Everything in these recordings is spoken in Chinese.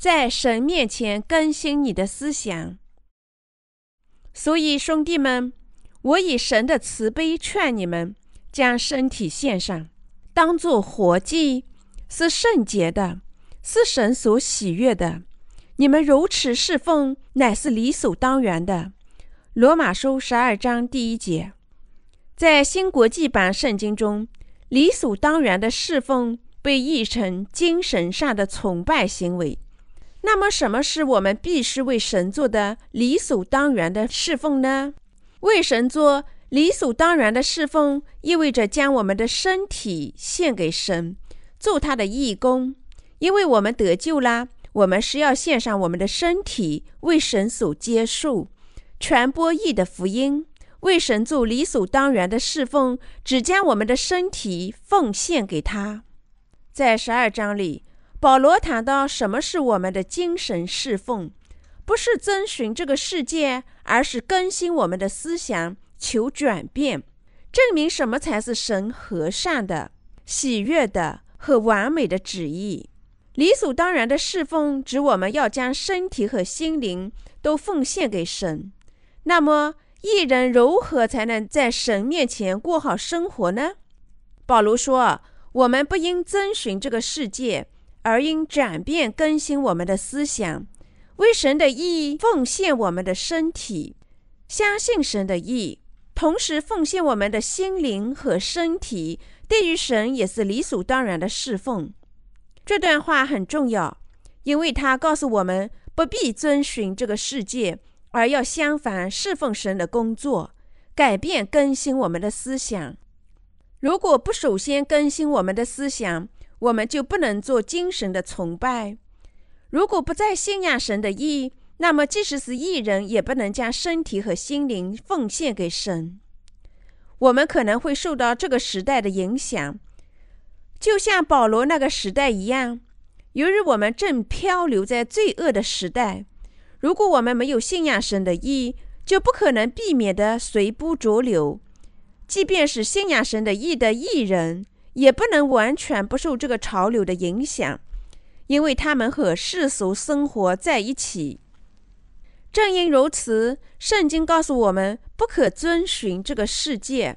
在神面前更新你的思想。所以，兄弟们，我以神的慈悲劝你们，将身体献上，当作活祭，是圣洁的，是神所喜悦的。你们如此侍奉，乃是理所当然的。罗马书十二章第一节，在新国际版圣经中，理所当然的侍奉被译成精神上的崇拜行为。那么，什么是我们必须为神做的理所当然的侍奉呢？为神做理所当然的侍奉，意味着将我们的身体献给神，做他的义工，因为我们得救啦。我们是要献上我们的身体为神所接受，传播义的福音，为神做理所当然的侍奉，只将我们的身体奉献给他。在十二章里，保罗谈到什么是我们的精神侍奉，不是遵循这个世界，而是更新我们的思想，求转变，证明什么才是神和善的、喜悦的和完美的旨意。理所当然的侍奉，指我们要将身体和心灵都奉献给神。那么，一人如何才能在神面前过好生活呢？保罗说：“我们不应遵循这个世界，而应转变更新我们的思想，为神的意奉献我们的身体，相信神的意，同时奉献我们的心灵和身体。对于神，也是理所当然的侍奉。”这段话很重要，因为它告诉我们不必遵循这个世界，而要相反侍奉神的工作，改变更新我们的思想。如果不首先更新我们的思想，我们就不能做精神的崇拜。如果不再信仰神的意，那么即使是艺人，也不能将身体和心灵奉献给神。我们可能会受到这个时代的影响。就像保罗那个时代一样，由于我们正漂流在罪恶的时代，如果我们没有信仰神的意，就不可能避免的随波逐流。即便是信仰神的意的艺人，也不能完全不受这个潮流的影响，因为他们和世俗生活在一起。正因如此，圣经告诉我们不可遵循这个世界。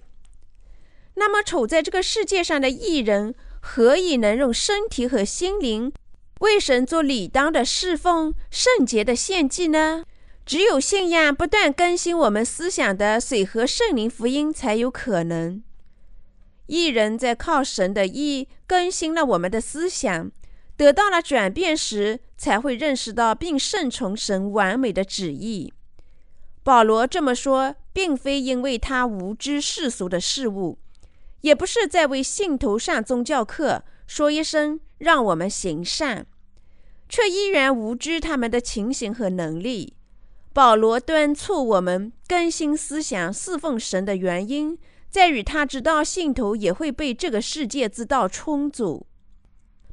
那么，处在这个世界上的艺人。何以能用身体和心灵为神做理当的侍奉、圣洁的献祭呢？只有信仰不断更新我们思想的水和圣灵福音才有可能。一人在靠神的意更新了我们的思想，得到了转变时，才会认识到并顺从神完美的旨意。保罗这么说，并非因为他无知世俗的事物。也不是在为信徒上宗教课，说一声让我们行善，却依然无知他们的情形和能力。保罗敦促我们更新思想、侍奉神的原因，在于他知道信徒也会被这个世界之道冲走。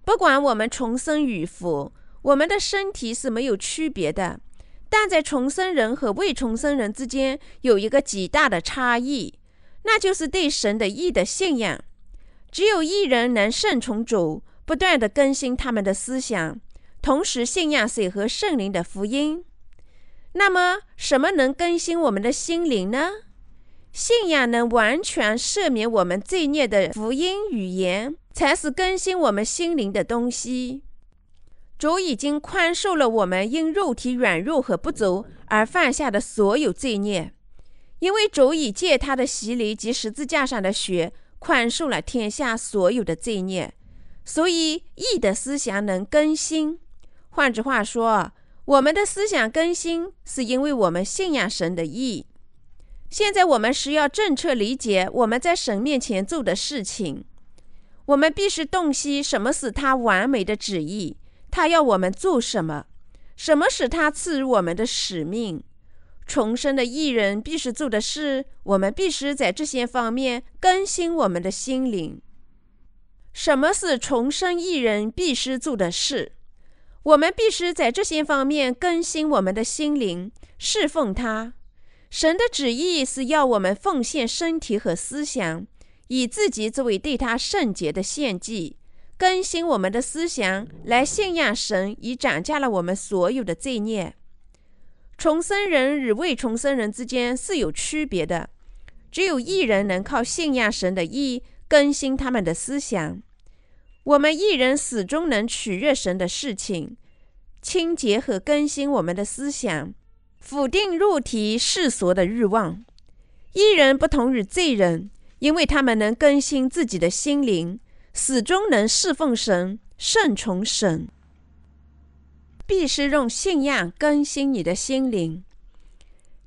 不管我们重生与否，我们的身体是没有区别的，但在重生人和未重生人之间有一个极大的差异。那就是对神的义的信仰。只有一人能顺从主，不断的更新他们的思想，同时信仰水和圣灵的福音。那么，什么能更新我们的心灵呢？信仰能完全赦免我们罪孽的福音语言，才是更新我们心灵的东西。主已经宽恕了我们因肉体软弱和不足而犯下的所有罪孽。因为主已借他的洗礼及十字架上的血宽恕了天下所有的罪孽，所以义的思想能更新。换句话说，我们的思想更新是因为我们信仰神的义。现在我们需要正确理解我们在神面前做的事情。我们必须洞悉什么是他完美的旨意，他要我们做什么，什么是他赐予我们的使命。重生的艺人必须做的事，我们必须在这些方面更新我们的心灵。什么是重生艺人必须做的事？我们必须在这些方面更新我们的心灵，侍奉他。神的旨意是要我们奉献身体和思想，以自己作为对他圣洁的献祭，更新我们的思想，来信仰神，以涨价了我们所有的罪孽。重生人与未重生人之间是有区别的，只有一人能靠信仰神的意更新他们的思想。我们一人始终能取悦神的事情，清洁和更新我们的思想，否定肉体世俗的欲望。一人不同于罪人，因为他们能更新自己的心灵，始终能侍奉神、顺从神。必须用信仰更新你的心灵。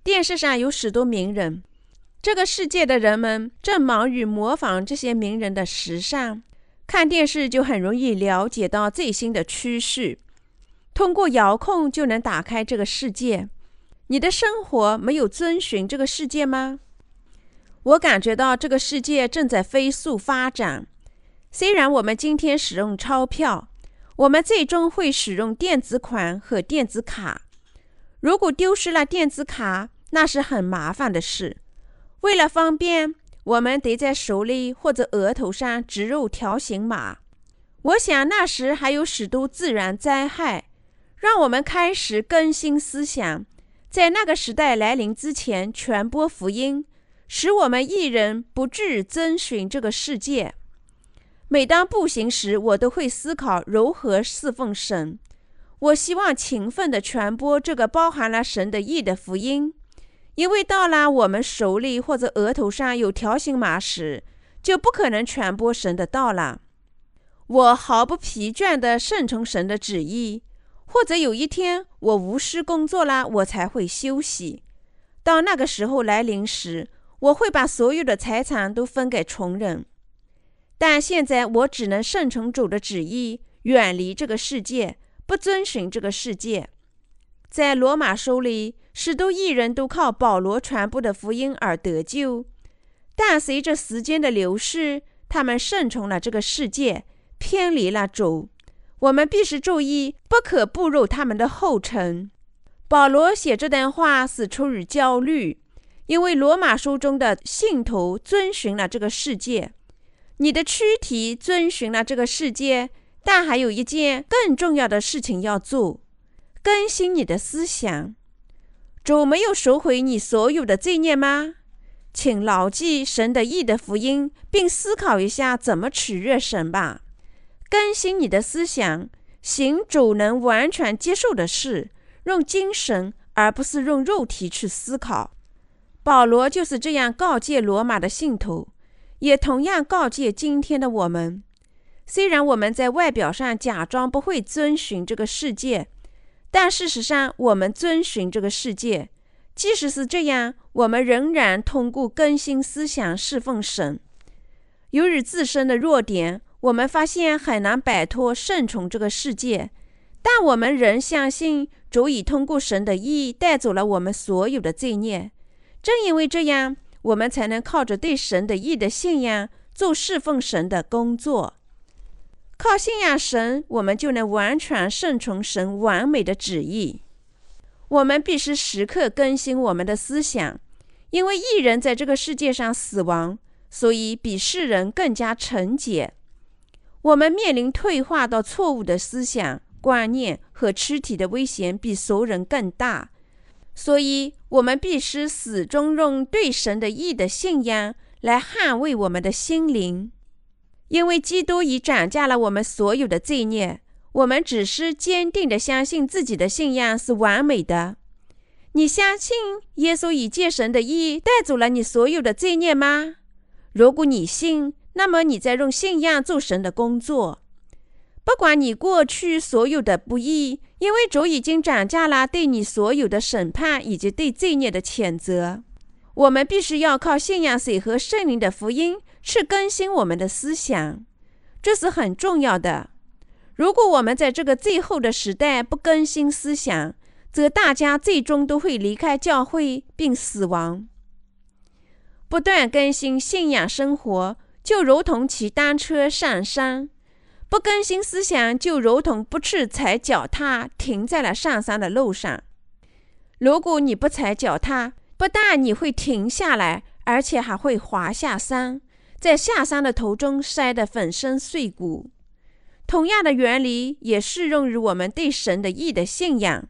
电视上有许多名人，这个世界的人们正忙于模仿这些名人的时尚。看电视就很容易了解到最新的趋势，通过遥控就能打开这个世界。你的生活没有遵循这个世界吗？我感觉到这个世界正在飞速发展。虽然我们今天使用钞票。我们最终会使用电子款和电子卡。如果丢失了电子卡，那是很麻烦的事。为了方便，我们得在手里或者额头上植入条形码。我想那时还有许多自然灾害。让我们开始更新思想，在那个时代来临之前传播福音，使我们一人不至遵循这个世界。每当步行时，我都会思考如何侍奉神。我希望勤奋地传播这个包含了神的意的福音，因为到了我们手里或者额头上有条形码时，就不可能传播神的道了。我毫不疲倦地顺从神的旨意，或者有一天我无事工作了，我才会休息。到那个时候来临时，我会把所有的财产都分给穷人。但现在我只能顺从主的旨意，远离这个世界，不遵循这个世界。在罗马书里，许多艺人都靠保罗传播的福音而得救，但随着时间的流逝，他们顺从了这个世界，偏离了主。我们必须注意，不可步入他们的后尘。保罗写这段话是出于焦虑，因为罗马书中的信徒遵循了这个世界。你的躯体遵循了这个世界，但还有一件更重要的事情要做：更新你的思想。主没有收回你所有的罪孽吗？请牢记神的义的福音，并思考一下怎么取悦神吧。更新你的思想，行主能完全接受的事，用精神而不是用肉体去思考。保罗就是这样告诫罗马的信徒。也同样告诫今天的我们：虽然我们在外表上假装不会遵循这个世界，但事实上我们遵循这个世界。即使是这样，我们仍然通过更新思想侍奉神。由于自身的弱点，我们发现很难摆脱顺从这个世界，但我们仍相信主已通过神的意带走了我们所有的罪孽。正因为这样。我们才能靠着对神的义的信仰做侍奉神的工作。靠信仰神，我们就能完全顺从神完美的旨意。我们必须时刻更新我们的思想，因为一人在这个世界上死亡，所以比世人更加纯洁。我们面临退化到错误的思想观念和躯体的危险，比熟人更大。所以，我们必须始终用对神的义的信仰来捍卫我们的心灵，因为基督已涨价了我们所有的罪孽。我们只是坚定地相信自己的信仰是完美的。你相信耶稣已借神的义带走了你所有的罪孽吗？如果你信，那么你在用信仰做神的工作。不管你过去所有的不义，因为主已经涨价了对你所有的审判以及对罪孽的谴责，我们必须要靠信仰水和圣灵的福音去更新我们的思想，这是很重要的。如果我们在这个最后的时代不更新思想，则大家最终都会离开教会并死亡。不断更新信仰生活，就如同骑单车上山。不更新思想，就如同不去踩脚踏，停在了上山的路上。如果你不踩脚踏，不但你会停下来，而且还会滑下山，在下山的途中摔得粉身碎骨。同样的原理也适用于我们对神的义的信仰。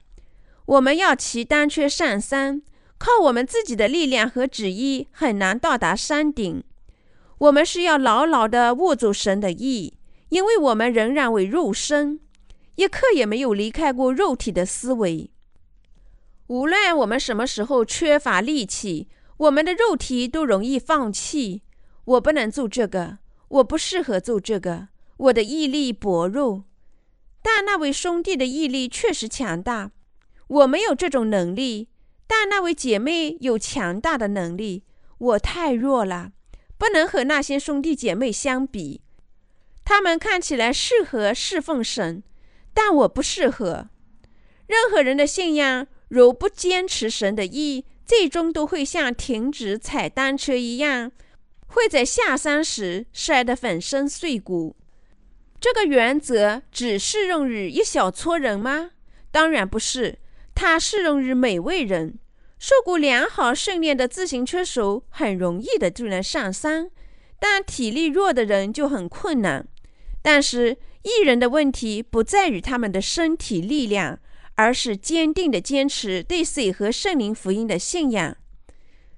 我们要骑单车上山，靠我们自己的力量和旨意很难到达山顶。我们是要牢牢地握住神的意，因为我们仍然为肉身，一刻也没有离开过肉体的思维。无论我们什么时候缺乏力气，我们的肉体都容易放弃。我不能做这个，我不适合做这个，我的毅力薄弱。但那位兄弟的毅力确实强大，我没有这种能力。但那位姐妹有强大的能力，我太弱了。不能和那些兄弟姐妹相比，他们看起来适合侍奉神，但我不适合。任何人的信仰，如不坚持神的意，最终都会像停止踩单车一样，会在下山时摔得粉身碎骨。这个原则只适用于一小撮人吗？当然不是，它适用于每位人。受过良好训练的自行车手很容易的就能上山，但体力弱的人就很困难。但是艺人的问题不在于他们的身体力量，而是坚定的坚持对水和圣灵福音的信仰。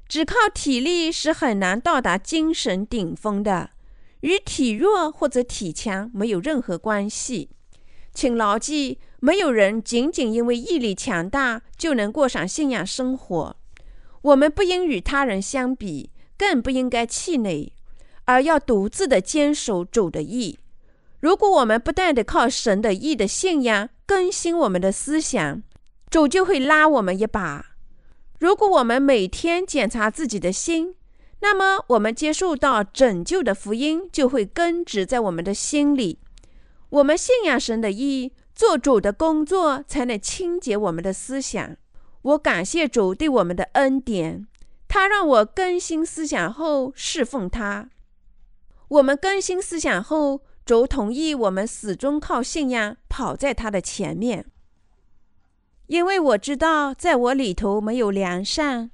只靠体力是很难到达精神顶峰的，与体弱或者体强没有任何关系。请牢记。没有人仅仅因为毅力强大就能过上信仰生活。我们不应与他人相比，更不应该气馁，而要独自的坚守主的意。如果我们不断的靠神的意的信仰更新我们的思想，主就会拉我们一把。如果我们每天检查自己的心，那么我们接受到拯救的福音就会根植在我们的心里。我们信仰神的意。做主的工作才能清洁我们的思想。我感谢主对我们的恩典，他让我更新思想后侍奉他。我们更新思想后，主同意我们始终靠信仰跑在他的前面。因为我知道在我里头没有良善。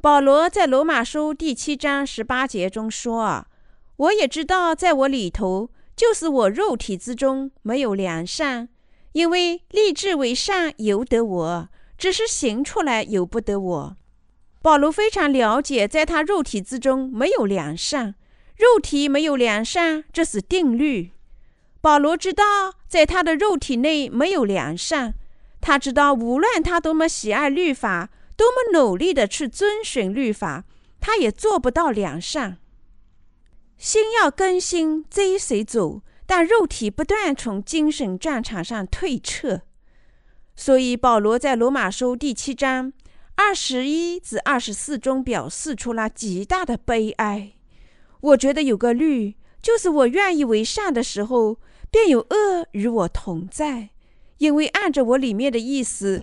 保罗在罗马书第七章十八节中说：“我也知道在我里头，就是我肉体之中没有良善。”因为立志为善由得我，只是行出来由不得我。保罗非常了解，在他肉体之中没有良善，肉体没有良善，这是定律。保罗知道，在他的肉体内没有良善，他知道，无论他多么喜爱律法，多么努力的去遵循律法，他也做不到良善。心要更新，追随主。但肉体不断从精神战场上退撤，所以保罗在罗马书第七章二十一至二十四中表示出了极大的悲哀。我觉得有个律，就是我愿意为善的时候，便有恶与我同在，因为按着我里面的意思，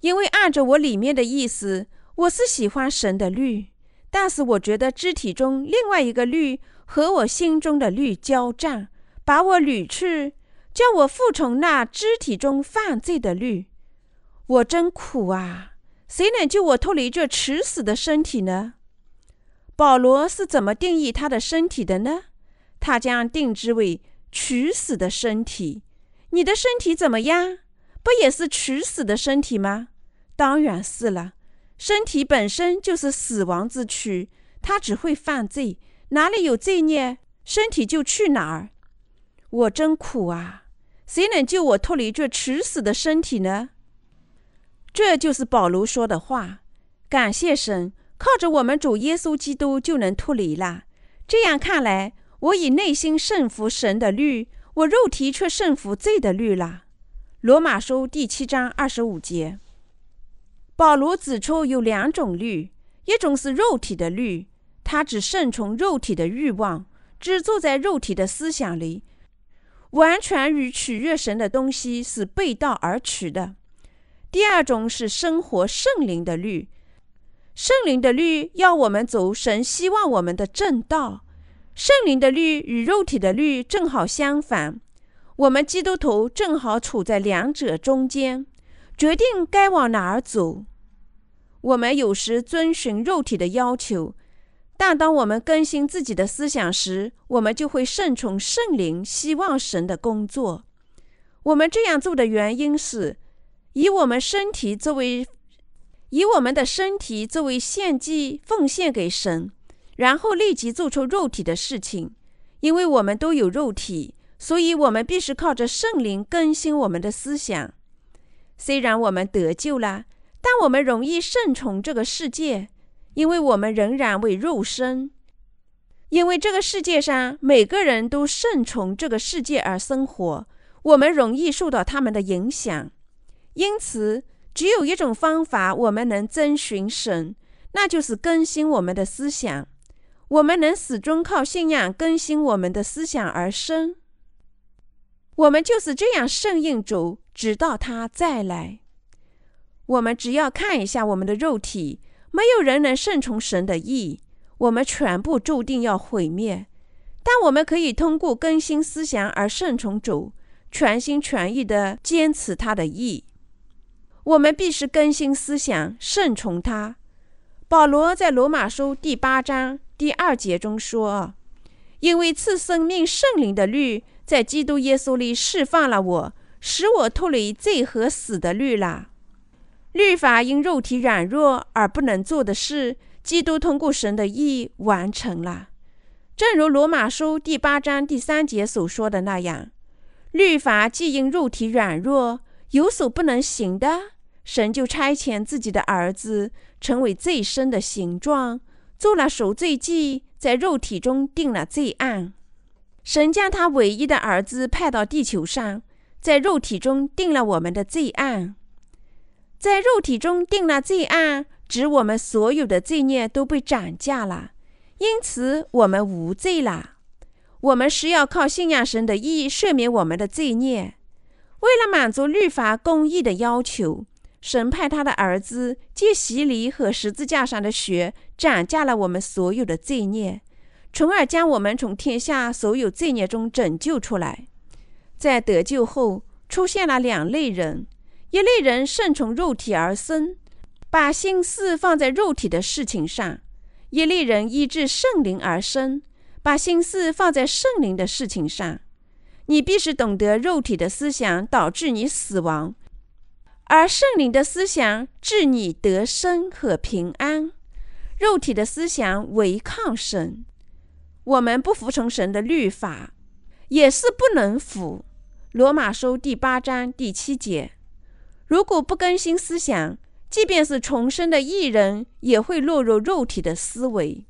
因为按着我里面的意思，我是喜欢神的律，但是我觉得肢体中另外一个律和我心中的律交战。把我掳去，叫我服从那肢体中犯罪的律，我真苦啊！谁能救我脱离这迟死的身体呢？保罗是怎么定义他的身体的呢？他将定之为取死的身体。你的身体怎么样？不也是取死的身体吗？当然是了。身体本身就是死亡之躯，它只会犯罪，哪里有罪孽，身体就去哪儿。我真苦啊！谁能救我脱离这迟死的身体呢？这就是保罗说的话。感谢神，靠着我们主耶稣基督就能脱离了。这样看来，我以内心胜服神的律，我肉体却胜服罪的律了。罗马书第七章二十五节，保罗指出有两种律，一种是肉体的律，他只顺从肉体的欲望，只坐在肉体的思想里。完全与取悦神的东西是背道而驰的。第二种是生活圣灵的律，圣灵的律要我们走神希望我们的正道。圣灵的律与肉体的律正好相反，我们基督徒正好处在两者中间，决定该往哪儿走。我们有时遵循肉体的要求，但当我们更新自己的思想时，我们就会顺从圣灵，希望神的工作。我们这样做的原因是，以我们身体作为，以我们的身体作为献祭奉献给神，然后立即做出肉体的事情。因为我们都有肉体，所以我们必须靠着圣灵更新我们的思想。虽然我们得救了，但我们容易顺从这个世界。因为我们仍然为肉身，因为这个世界上每个人都顺从这个世界而生活，我们容易受到他们的影响。因此，只有一种方法我们能遵循神，那就是更新我们的思想。我们能始终靠信仰更新我们的思想而生。我们就是这样顺应主，直到他再来。我们只要看一下我们的肉体。没有人能顺从神的意，我们全部注定要毁灭。但我们可以通过更新思想而顺从主，全心全意地坚持他的意。我们必须更新思想，顺从他。保罗在罗马书第八章第二节中说：“因为赐生命圣灵的律，在基督耶稣里释放了我，使我脱离罪和死的律了。”律法因肉体软弱而不能做的事，基督通过神的意完成了。正如罗马书第八章第三节所说的那样，律法既因肉体软弱有所不能行的，神就差遣自己的儿子成为最深的形状，做了赎罪祭，在肉体中定了罪案。神将他唯一的儿子派到地球上，在肉体中定了我们的罪案。在肉体中定了罪案，指我们所有的罪孽都被斩价了，因此我们无罪了。我们是要靠信仰神的义赦免我们的罪孽。为了满足律法公义的要求，神派他的儿子借洗礼和十字架上的血斩价了我们所有的罪孽，从而将我们从天下所有罪孽中拯救出来。在得救后，出现了两类人。一类人顺从肉体而生，把心思放在肉体的事情上；一类人依致圣灵而生，把心思放在圣灵的事情上。你必须懂得，肉体的思想导致你死亡，而圣灵的思想致你得生和平安。肉体的思想违抗神，我们不服从神的律法，也是不能服。罗马书第八章第七节。如果不更新思想，即便是重生的艺人，也会落入肉体的思维。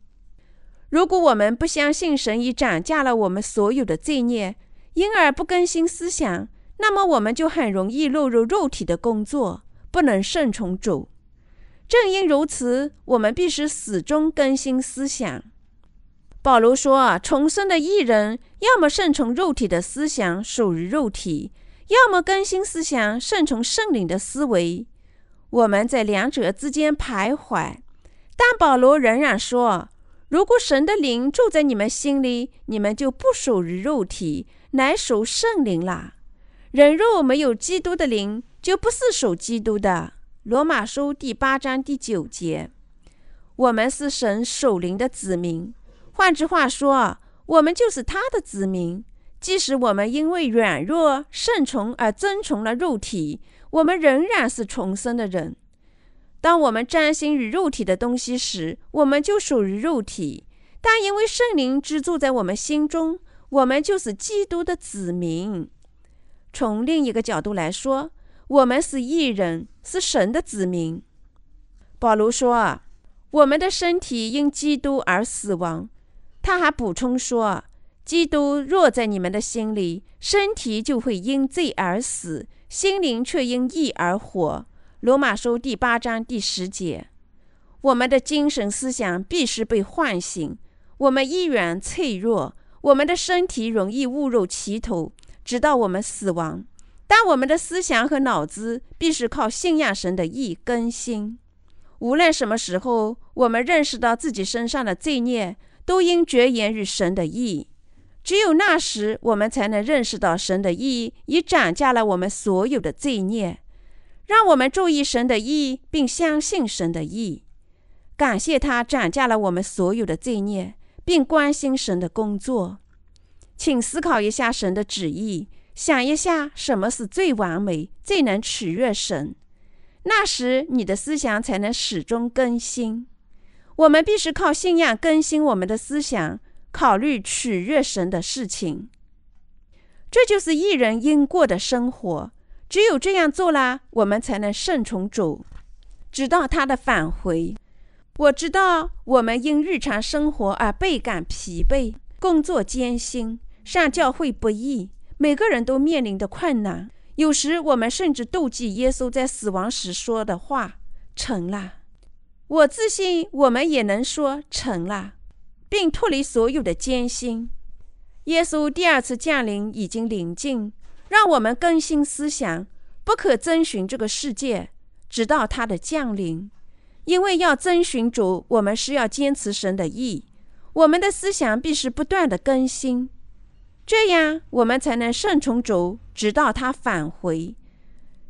如果我们不相信神已涨价了我们所有的罪孽，因而不更新思想，那么我们就很容易落入肉体的工作，不能顺从主。正因如此，我们必须始终更新思想。保罗说：“重生的艺人，要么顺从肉体的思想，属于肉体。”要么更新思想，顺从圣灵的思维，我们在两者之间徘徊。但保罗仍然说：“如果神的灵住在你们心里，你们就不属于肉体，乃属圣灵了。人若没有基督的灵，就不是属基督的。”罗马书第八章第九节。我们是神守灵的子民，换句话说，我们就是他的子民。即使我们因为软弱顺从而遵从了肉体，我们仍然是重生的人。当我们专心于肉体的东西时，我们就属于肉体；但因为圣灵居住在我们心中，我们就是基督的子民。从另一个角度来说，我们是异人，是神的子民。保罗说：“啊，我们的身体因基督而死亡。”他还补充说。基督若在你们的心里，身体就会因罪而死，心灵却因义而活。罗马书第八章第十节。我们的精神思想必须被唤醒。我们依然脆弱，我们的身体容易误入歧途，直到我们死亡。但我们的思想和脑子必须靠信仰神的义更新。无论什么时候，我们认识到自己身上的罪孽，都应绝言于神的义。只有那时，我们才能认识到神的意已涨价了我们所有的罪孽。让我们注意神的意，并相信神的意。感谢他涨价了我们所有的罪孽，并关心神的工作。请思考一下神的旨意，想一下什么是最完美、最能取悦神。那时你的思想才能始终更新。我们必须靠信仰更新我们的思想，考虑取悦神的事情。这就是一人应过的生活。只有这样做了，我们才能顺从主，直到他的返回。我知道我们因日常生活而倍感疲惫，工作艰辛，上教会不易，每个人都面临的困难。有时我们甚至妒忌耶稣在死亡时说的话：“成了。”我自信我们也能说成了，并脱离所有的艰辛。耶稣第二次降临已经临近。让我们更新思想，不可遵循这个世界，直到它的降临。因为要遵循主，我们是要坚持神的意。我们的思想必须不断的更新，这样我们才能顺从主，直到他返回。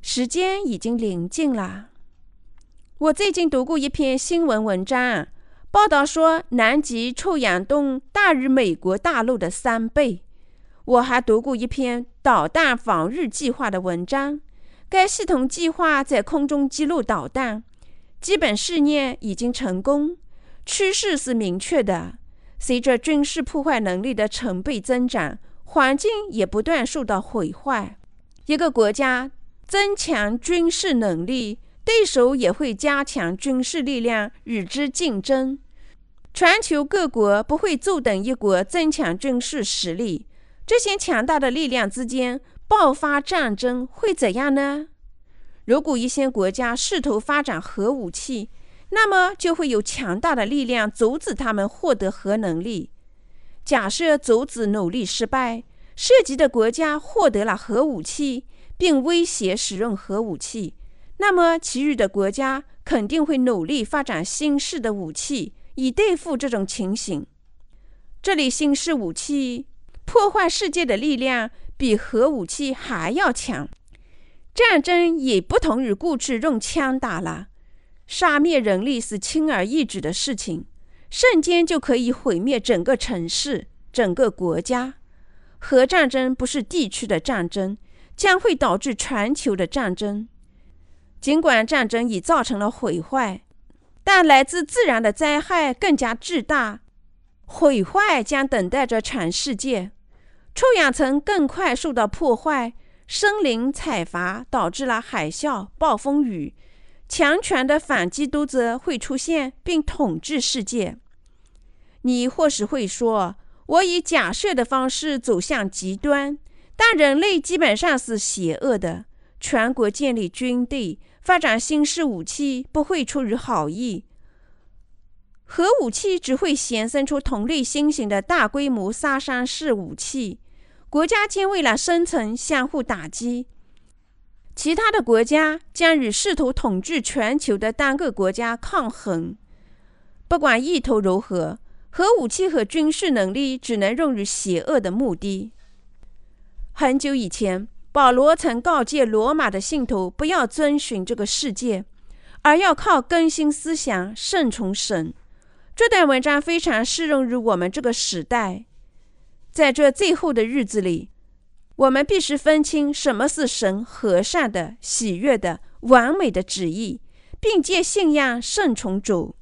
时间已经临近了。我最近读过一篇新闻文章，报道说南极臭氧洞大于美国大陆的三倍。我还读过一篇导弹防御计划的文章，该系统计划在空中击落导弹，基本试验已经成功，趋势是明确的。随着军事破坏能力的成倍增长，环境也不断受到毁坏。一个国家增强军事能力，对手也会加强军事力量与之竞争。全球各国不会坐等一国增强军事实力。这些强大的力量之间爆发战争会怎样呢？如果一些国家试图发展核武器，那么就会有强大的力量阻止他们获得核能力。假设阻止努力失败，涉及的国家获得了核武器，并威胁使用核武器，那么其余的国家肯定会努力发展新式的武器，以对付这种情形。这里新式武器。破坏世界的力量比核武器还要强。战争也不同于过去用枪打了，杀灭人力是轻而易举的事情，瞬间就可以毁灭整个城市、整个国家。核战争不是地区的战争，将会导致全球的战争。尽管战争已造成了毁坏，但来自自然的灾害更加巨大，毁坏将等待着全世界。臭氧层更快受到破坏，森林采伐导致了海啸、暴风雨，强权的反基督者会出现并统治世界。你或许会说，我以假设的方式走向极端，但人类基本上是邪恶的。全国建立军队、发展新式武器不会出于好意，核武器只会衍生出同类新型的大规模杀伤式武器。国家间为了生存相互打击，其他的国家将与试图统治全球的单个国家抗衡。不管意图如何，核武器和军事能力只能用于邪恶的目的。很久以前，保罗曾告诫罗马的信徒不要遵循这个世界，而要靠更新思想、顺从神。这段文章非常适用于我们这个时代。在这最后的日子里，我们必须分清什么是神和善的、喜悦的、完美的旨意，并借信仰顺从主。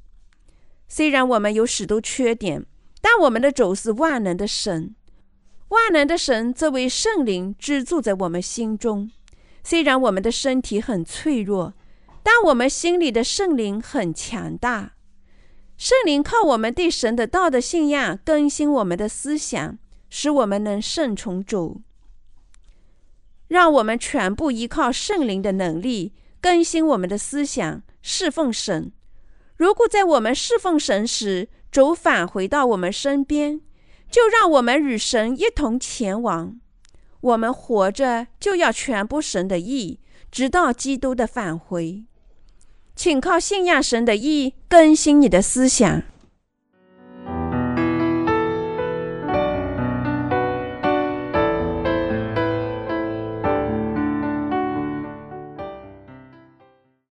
虽然我们有许多缺点，但我们的主是万能的神。万能的神作为圣灵居住在我们心中。虽然我们的身体很脆弱，但我们心里的圣灵很强大。圣灵靠我们对神的道的信仰更新我们的思想。使我们能顺从主，让我们全部依靠圣灵的能力更新我们的思想，侍奉神。如果在我们侍奉神时，主返回到我们身边，就让我们与神一同前往。我们活着就要传播神的意，直到基督的返回。请靠信仰神的意更新你的思想。